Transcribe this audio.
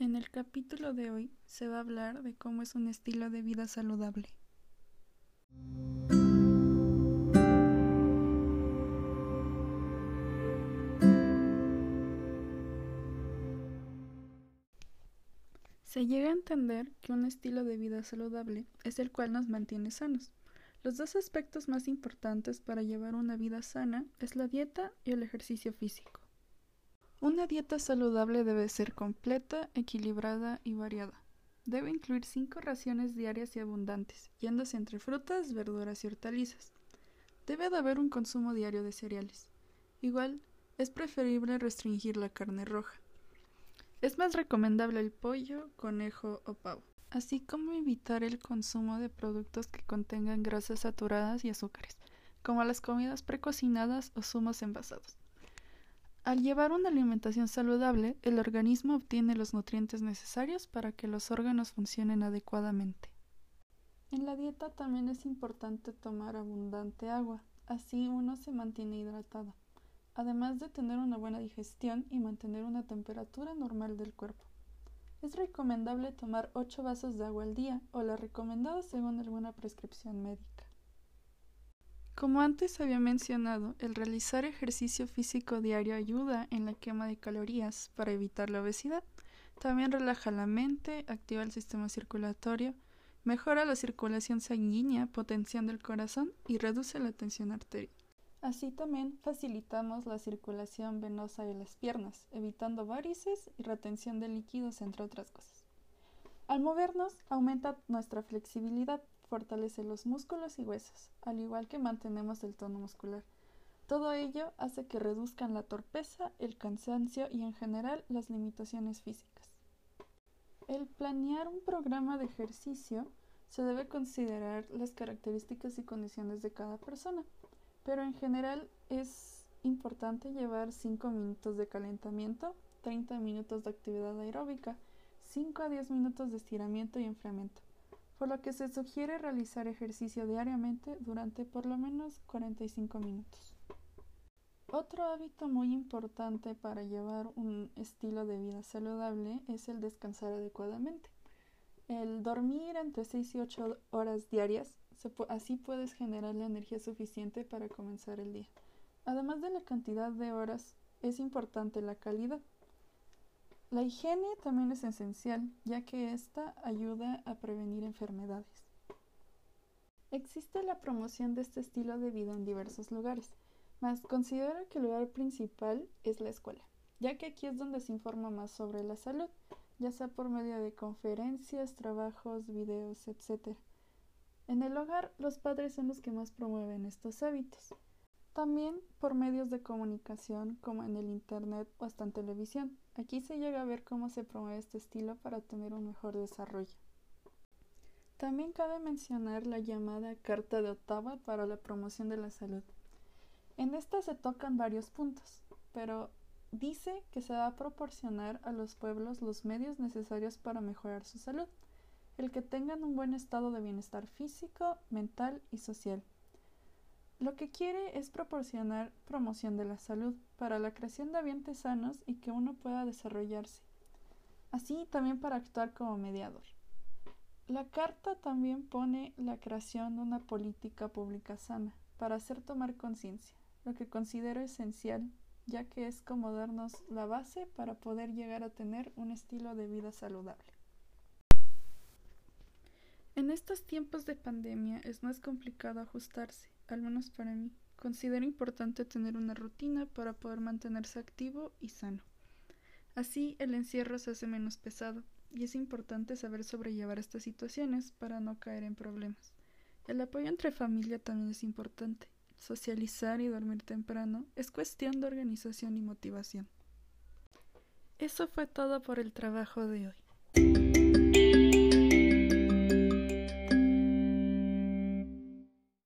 En el capítulo de hoy se va a hablar de cómo es un estilo de vida saludable. Se llega a entender que un estilo de vida saludable es el cual nos mantiene sanos. Los dos aspectos más importantes para llevar una vida sana es la dieta y el ejercicio físico. Una dieta saludable debe ser completa, equilibrada y variada. Debe incluir cinco raciones diarias y abundantes, yéndose entre frutas, verduras y hortalizas. Debe de haber un consumo diario de cereales. Igual, es preferible restringir la carne roja. Es más recomendable el pollo, conejo o pavo, así como evitar el consumo de productos que contengan grasas saturadas y azúcares, como las comidas precocinadas o zumos envasados. Al llevar una alimentación saludable, el organismo obtiene los nutrientes necesarios para que los órganos funcionen adecuadamente. En la dieta también es importante tomar abundante agua, así uno se mantiene hidratado, además de tener una buena digestión y mantener una temperatura normal del cuerpo. Es recomendable tomar 8 vasos de agua al día o la recomendada según alguna prescripción médica. Como antes había mencionado, el realizar ejercicio físico diario ayuda en la quema de calorías para evitar la obesidad. También relaja la mente, activa el sistema circulatorio, mejora la circulación sanguínea, potenciando el corazón y reduce la tensión arterial. Así también facilitamos la circulación venosa de las piernas, evitando varices y retención de líquidos, entre otras cosas. Al movernos, aumenta nuestra flexibilidad, fortalece los músculos y huesos, al igual que mantenemos el tono muscular. Todo ello hace que reduzcan la torpeza, el cansancio y en general las limitaciones físicas. El planear un programa de ejercicio se debe considerar las características y condiciones de cada persona, pero en general es importante llevar 5 minutos de calentamiento, 30 minutos de actividad aeróbica, 5 a 10 minutos de estiramiento y enfriamiento por lo que se sugiere realizar ejercicio diariamente durante por lo menos 45 minutos. Otro hábito muy importante para llevar un estilo de vida saludable es el descansar adecuadamente. El dormir entre 6 y 8 horas diarias, así puedes generar la energía suficiente para comenzar el día. Además de la cantidad de horas, es importante la calidad. La higiene también es esencial, ya que ésta ayuda a prevenir enfermedades. Existe la promoción de este estilo de vida en diversos lugares, mas considero que el lugar principal es la escuela, ya que aquí es donde se informa más sobre la salud, ya sea por medio de conferencias, trabajos, videos, etc. En el hogar, los padres son los que más promueven estos hábitos. También por medios de comunicación como en el Internet o hasta en televisión. Aquí se llega a ver cómo se promueve este estilo para tener un mejor desarrollo. También cabe mencionar la llamada Carta de Ottawa para la promoción de la salud. En esta se tocan varios puntos, pero dice que se va a proporcionar a los pueblos los medios necesarios para mejorar su salud, el que tengan un buen estado de bienestar físico, mental y social lo que quiere es proporcionar promoción de la salud para la creación de ambientes sanos y que uno pueda desarrollarse, así también para actuar como mediador. La carta también pone la creación de una política pública sana para hacer tomar conciencia, lo que considero esencial, ya que es como darnos la base para poder llegar a tener un estilo de vida saludable. En estos tiempos de pandemia es más complicado ajustarse, al menos para mí. Considero importante tener una rutina para poder mantenerse activo y sano. Así el encierro se hace menos pesado y es importante saber sobrellevar estas situaciones para no caer en problemas. El apoyo entre familia también es importante. Socializar y dormir temprano es cuestión de organización y motivación. Eso fue todo por el trabajo de hoy.